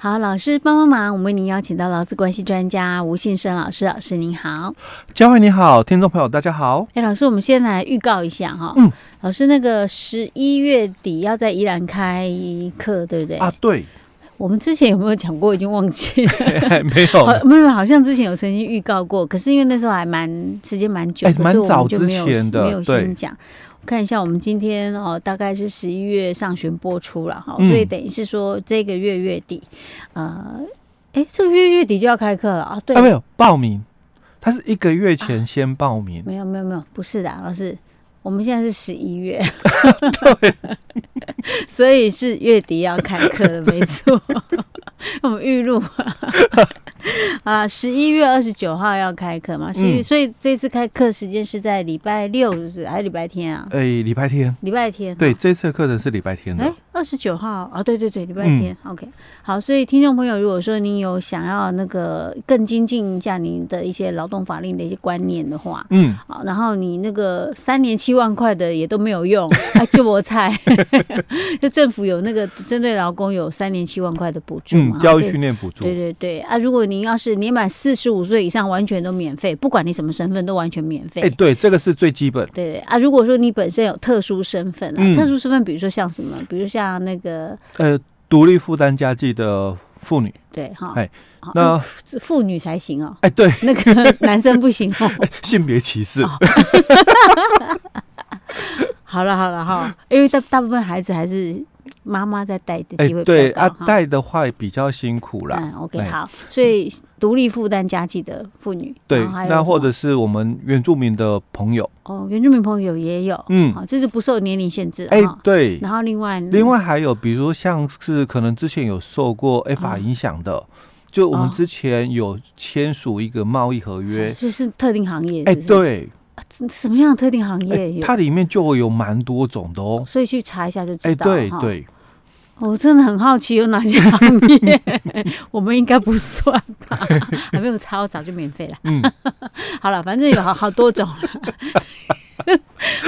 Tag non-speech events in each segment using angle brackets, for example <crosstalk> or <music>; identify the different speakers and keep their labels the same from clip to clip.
Speaker 1: 好，老师帮帮忙，我们为您邀请到劳资关系专家吴信生老师，老师您好，
Speaker 2: 佳慧你好，听众朋友大家好。
Speaker 1: 哎，老师，我们先来预告一下哈，嗯，老师那个十一月底要在宜兰开课，对不对？
Speaker 2: 啊，对。
Speaker 1: 我们之前有没有讲过？已经忘记了，<laughs>
Speaker 2: 没有，
Speaker 1: 没有，好像之前有曾经预告过，可是因为那时候还蛮时间蛮久，
Speaker 2: 哎，蛮早之前的，
Speaker 1: 没有先讲。看一下，我们今天哦，大概是十一月上旬播出了哈，所以等于是说这个月月底，呃，哎，这个月月底就要开课了啊？对，
Speaker 2: 没有报名，他是一个月前先报名，
Speaker 1: 没有没有没有，不是的，老师，我们现在是十一月，
Speaker 2: 对，<laughs>
Speaker 1: 所以是月底要开课的，没错，<laughs> 我们预录。<laughs> 啊，十一月二十九号要开课嘛？十一月，所以这次开课时间是在礼拜六，是不是？还是礼拜天啊？
Speaker 2: 哎，礼拜天，
Speaker 1: 礼拜天。
Speaker 2: 对，这次课程是礼拜天的。哎，
Speaker 1: 二十九号啊，对对对，礼拜天。OK，好，所以听众朋友，如果说你有想要那个更精进一下您的一些劳动法令的一些观念的话，嗯，好，然后你那个三年七万块的也都没有用，<laughs> 啊，就我猜，<laughs> 就政府有那个针对劳工有三年七万块的补助嘛？
Speaker 2: 教育训练补助。
Speaker 1: 对对对啊，如果您要是年满四十五岁以上，完全都免费，不管你什么身份，都完全免费。
Speaker 2: 哎，对，这个是最基本。
Speaker 1: 对对啊，如果说你本身有特殊身份啊，特殊身份，比如说像什么，比如像那个
Speaker 2: 呃，独立负担家计的妇女。
Speaker 1: 对哈，
Speaker 2: 哎，那
Speaker 1: 妇女才行哦。
Speaker 2: 哎，对，<laughs>
Speaker 1: 那个男生不行哦，
Speaker 2: 性别歧视。<laughs>
Speaker 1: 好了好了哈，因为大大部分孩子还是。妈妈在带的机会比较高，
Speaker 2: 对啊，带的话也比较辛苦啦。
Speaker 1: 嗯，OK，好，所以独立负担家计的妇女，
Speaker 2: 对，那或者是我们原住民的朋友，
Speaker 1: 哦，原住民朋友也有，嗯，好，这是不受年龄限制，
Speaker 2: 哎，对。
Speaker 1: 然后另外，
Speaker 2: 另外还有，比如像是可能之前有受过 F 法影响的，就我们之前有签署一个贸易合约，
Speaker 1: 就是特定行业，
Speaker 2: 哎，对，
Speaker 1: 什么样的特定行业？
Speaker 2: 它里面就会有蛮多种的哦，
Speaker 1: 所以去查一下就知道，
Speaker 2: 哎，对对。
Speaker 1: 我真的很好奇有哪些行业，<laughs> 我们应该不算吧？还没有查，我早就免费了。嗯，<laughs> 好了，反正有好好多种。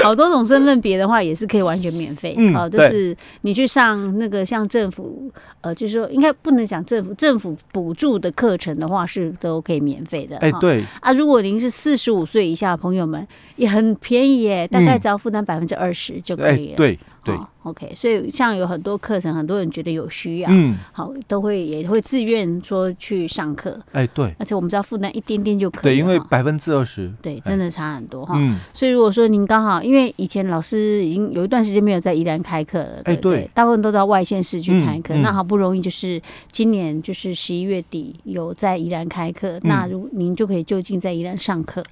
Speaker 1: <laughs> 好多种身份别的话也是可以完全免费，嗯，好，就是你去上那个像政府，呃，就是说应该不能讲政府政府补助的课程的话是都可以免费的，
Speaker 2: 哎，对。
Speaker 1: 啊，如果您是四十五岁以下的朋友们也很便宜耶，大概只要负担百分之二十就可以了，
Speaker 2: 对对
Speaker 1: ，OK，所以像有很多课程，很多人觉得有需要，嗯，好，都会也会自愿说去上课，
Speaker 2: 哎，对，
Speaker 1: 而且我们只要负担一点点就可以，
Speaker 2: 对，因为百分之二十，
Speaker 1: 对，真的差很多哈，嗯，所以如果说您刚好因为以前老师已经有一段时间没有在宜兰开课了，对，对，对，大部分都到外县市去开课。嗯嗯、那好不容易就是今年就是十一月底有在宜兰开课，嗯、那如您就可以就近在宜兰上课。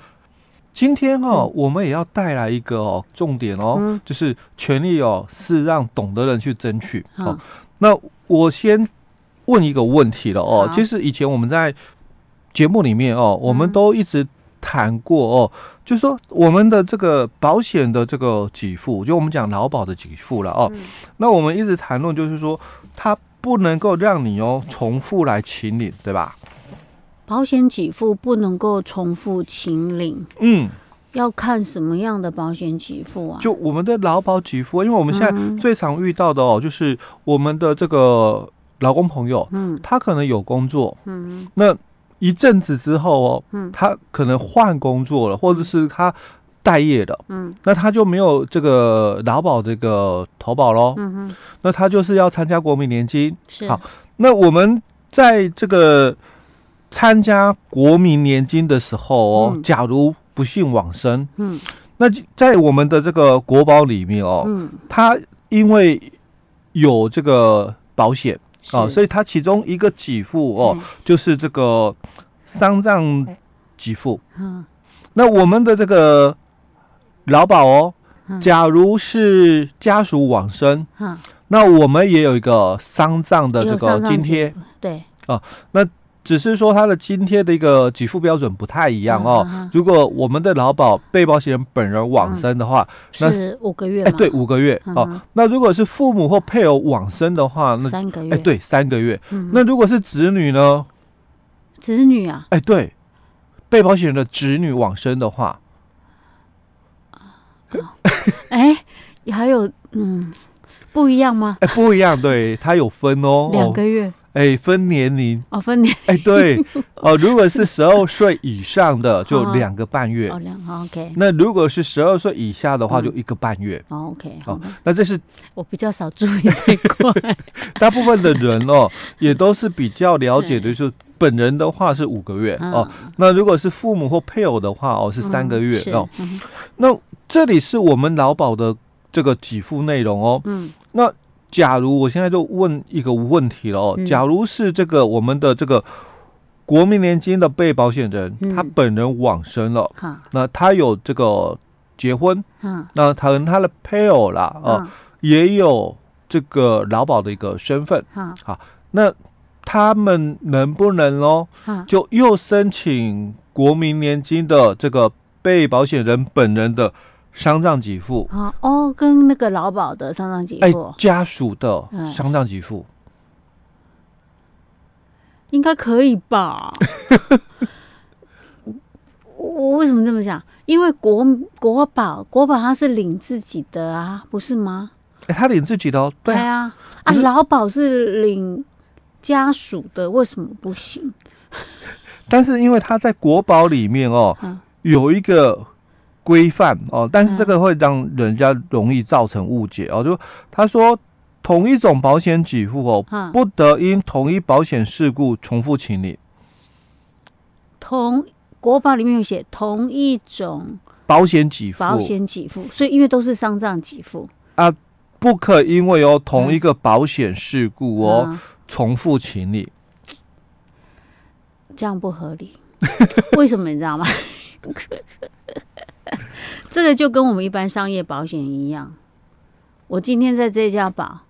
Speaker 2: 今天哦，嗯、我们也要带来一个哦重点哦，嗯、就是权利哦是让懂的人去争取。好、哦，那我先问一个问题了哦，好其实以前我们在节目里面哦，我们都一直。谈过哦，就是说我们的这个保险的这个给付，就我们讲劳保的给付了哦。嗯、那我们一直谈论，就是说它不能够让你哦重复来请领，对吧？
Speaker 1: 保险给付不能够重复请领，嗯，要看什么样的保险给付啊？
Speaker 2: 就我们的劳保给付，因为我们现在最常遇到的哦，就是我们的这个劳工朋友，嗯，他可能有工作，嗯，那。一阵子之后哦，嗯，他可能换工作了，或者是他待业了，嗯，那他就没有这个劳保这个投保喽，嗯哼，那他就是要参加国民年金，是。好。那我们在这个参加国民年金的时候哦，嗯，假如不幸往生，嗯，那在我们的这个国保里面哦，嗯，他因为有这个保险。哦，所以它其中一个给付哦，嗯、就是这个丧葬给付。嗯，那我们的这个劳保哦，嗯、假如是家属往生，嗯，那我们也有一个丧葬的这个津贴。
Speaker 1: 对，
Speaker 2: 哦，那。只是说他的津贴的一个给付标准不太一样哦。如果我们的劳保被保险人本人往生的话，那
Speaker 1: 是五个月。
Speaker 2: 哎，对，五个月哦。那如果是父母或配偶往生的话，那
Speaker 1: 三个月。
Speaker 2: 哎，对，三个月。那如果是子女呢？
Speaker 1: 子女啊？
Speaker 2: 哎，对，被保险人的子女往生的话，
Speaker 1: 哎，还有嗯，不一样吗？
Speaker 2: 哎，不一样，对，他有分哦。
Speaker 1: 两个月。
Speaker 2: 哎，分年龄
Speaker 1: 哦，分年
Speaker 2: 哎，对 <laughs> 哦，如果是十二岁以上的，就两个半月
Speaker 1: 哦，两 OK。
Speaker 2: 那如果是十二岁以下的话，就一个半月。
Speaker 1: 哦，OK。
Speaker 2: 哦，那这是
Speaker 1: 我比较少注意这一块。<laughs>
Speaker 2: 大部分的人哦，<laughs> 也都是比较了解的，就是本人的话是五个月哦。那如果是父母或配偶的话哦，是三个月哦。那这里是我们劳保的这个给付内容哦。嗯。那。假如我现在就问一个问题了哦，嗯、假如是这个我们的这个国民年金的被保险人，嗯、他本人往生了，嗯、那他有这个结婚，嗯、那他跟他的配偶啦，也有这个劳保的一个身份，嗯、好，那他们能不能哦，嗯、就又申请国民年金的这个被保险人本人的？丧葬给付
Speaker 1: 啊哦，跟那个劳保的丧葬给付，
Speaker 2: 哎，家属的丧葬给付，
Speaker 1: 应该可以吧？<laughs> 我为什么这么想？因为国国保国保他是领自己的啊，不是吗？
Speaker 2: 哎，他领自己的哦，对
Speaker 1: 啊，啊，劳保是领家属的，为什么不行？<laughs>
Speaker 2: 但是因为他在国保里面哦，有一个。规范哦，但是这个会让人家容易造成误解哦。就他说，同一种保险给付哦，不得因同一保险事故重复请理。
Speaker 1: 同国保里面有写同一种
Speaker 2: 保险给付，
Speaker 1: 保险给付，所以因为都是丧葬给付
Speaker 2: 啊，不可因为哦同一个保险事故哦、嗯、重复请理，
Speaker 1: 这样不合理。<laughs> 为什么你知道吗？<laughs> 这个就跟我们一般商业保险一样，我今天在这家保，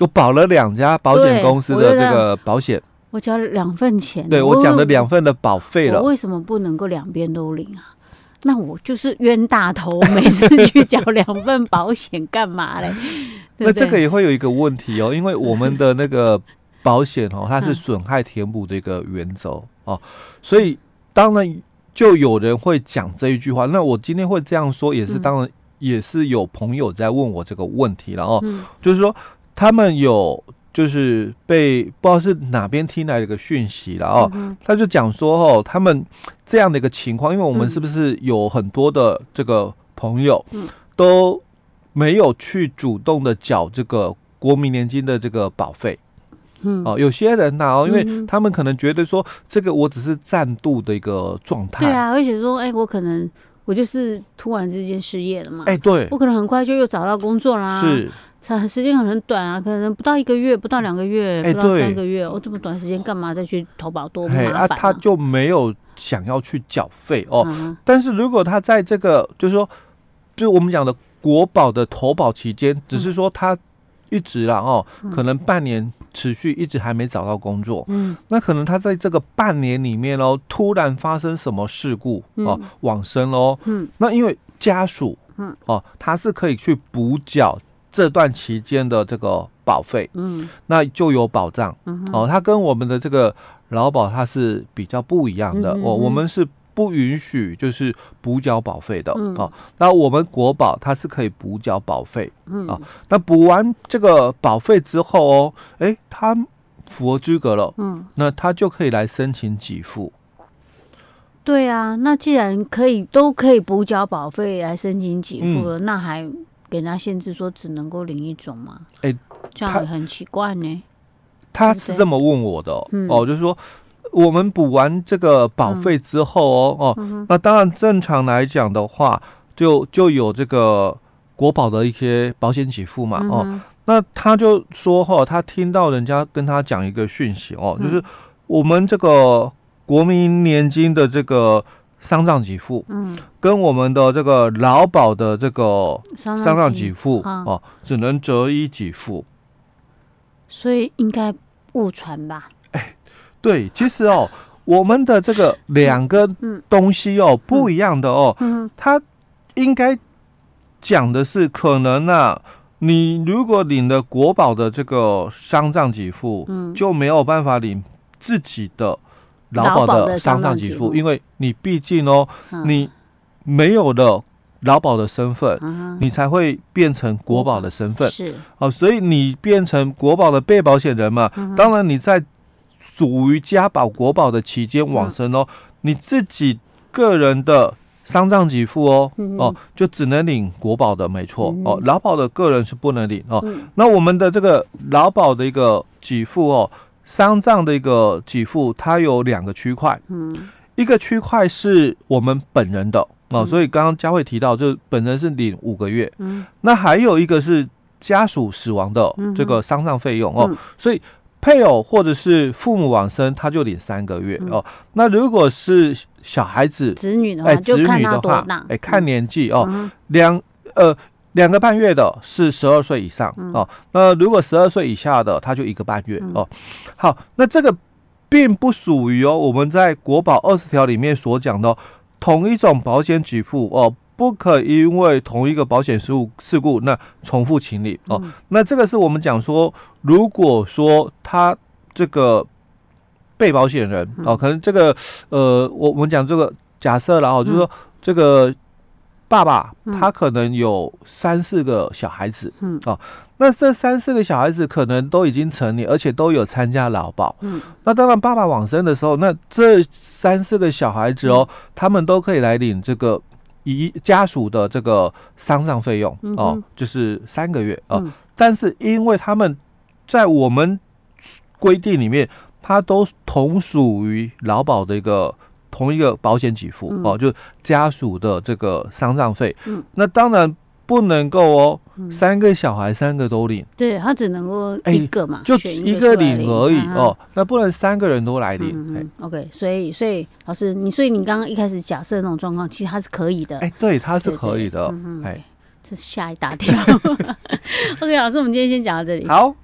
Speaker 2: 我保了两家保险公司的这个保险，
Speaker 1: 我交了两份钱，
Speaker 2: 对我讲了两份的保费了，
Speaker 1: 我为什么不能够两边都领啊？那我就是冤大头，每次去交两份保险干嘛嘞？<laughs>
Speaker 2: 那这个也会有一个问题哦，因为我们的那个保险哦，它是损害填补的一个原则哦，所以当然。就有人会讲这一句话，那我今天会这样说，也是当然，也是有朋友在问我这个问题了哦，嗯、就是说他们有就是被不知道是哪边听来的一个讯息了哦，嗯、他就讲说哦，他们这样的一个情况，因为我们是不是有很多的这个朋友都没有去主动的缴这个国民年金的这个保费。嗯，哦，有些人呐，哦，因为他们可能觉得说，这个我只是暂度的一个状态。对
Speaker 1: 啊，而且说，哎，我可能我就是突然之间失业了嘛。
Speaker 2: 哎，对，
Speaker 1: 我可能很快就又找到工作啦。
Speaker 2: 是，
Speaker 1: 才时间很短啊，可能不到一个月，不到两个月，不到三个月，我这么短时间干嘛再去投保，多麻烦啊！
Speaker 2: 他就没有想要去缴费哦。但是如果他在这个，就是说，就是我们讲的国保的投保期间，只是说他。一直啦哦，可能半年持续一直还没找到工作，嗯，那可能他在这个半年里面哦，突然发生什么事故哦，往生喽，嗯，那因为家属，嗯。哦，他是可以去补缴这段期间的这个保费，嗯，那就有保障，嗯哦，他跟我们的这个劳保他是比较不一样的哦，我们是。不允许就是补缴保费的、嗯、啊。那我们国保它是可以补缴保费，嗯啊。那补完这个保费之后哦，哎，他符合资格了，嗯，那他就可以来申请给付。
Speaker 1: 对啊，那既然可以都可以补缴保费来申请给付了，嗯、那还给人家限制说只能够领一种吗？哎，这样也很奇怪呢。
Speaker 2: 他是这么问我的哦，嗯、哦就是说。我们补完这个保费之后哦、嗯、哦，嗯、那当然正常来讲的话，就就有这个国保的一些保险给付嘛、嗯、哦。那他就说哈、哦，他听到人家跟他讲一个讯息哦，嗯、就是我们这个国民年金的这个丧葬给付，嗯，跟我们的这个劳保的这个丧葬给付哦，只能择一给付，
Speaker 1: 所以应该误传吧。
Speaker 2: 对，其实哦，我们的这个两个东西哦不一样的哦，它应该讲的是可能啊，你如果领了国保的这个丧葬给付，就没有办法领自己的劳保的丧葬给付，因为你毕竟哦，你没有了劳保的身份，你才会变成国保的身份。
Speaker 1: 是。
Speaker 2: 哦，所以你变成国保的被保险人嘛，当然你在属于家保国保的期间往生哦，你自己个人的。丧葬给付哦，哦，就只能领国保的，没错哦，劳保的个人是不能领哦。那我们的这个劳保的一个给付哦，丧葬的一个给付，它有两个区块，一个区块是我们本人的哦，所以刚刚佳慧提到，就本人是领五个月，那还有一个是家属死亡的这个丧葬费用哦，所以。配偶或者是父母往生，他就领三个月、嗯、哦。那如果是小孩子、
Speaker 1: 子女的话，哎，子女的话，
Speaker 2: 哎，看年纪哦。两呃两个半月的是十二岁以上、嗯、哦。那如果十二岁以下的，他就一个半月、嗯、哦。好，那这个并不属于哦我们在国保二十条里面所讲的同一种保险给付哦。不可因为同一个保险事故事故，那重复请理。哦。那这个是我们讲说，如果说他这个被保险人哦，可能这个呃，我我们讲这个假设了哦，就是说这个爸爸他可能有三四个小孩子，嗯。哦，那这三四个小孩子可能都已经成年，而且都有参加劳保，嗯，那当然爸爸往生的时候，那这三四个小孩子哦，他们都可以来领这个。以家属的这个丧葬费用哦，就是三个月哦。但是因为他们在我们规定里面，它都同属于劳保的一个同一个保险给付哦，就家属的这个丧葬费。那当然。不能够哦，三个小孩三个都领，
Speaker 1: 对他只能够一个嘛，
Speaker 2: 就一个领而已哦，那不能三个人都来领。
Speaker 1: OK，所以所以老师，你所以你刚刚一开始假设那种状况，其实他是可以的。
Speaker 2: 哎，对，他是可以的。哎，
Speaker 1: 这吓一大跳。OK，老师，我们今天先讲到这里。
Speaker 2: 好。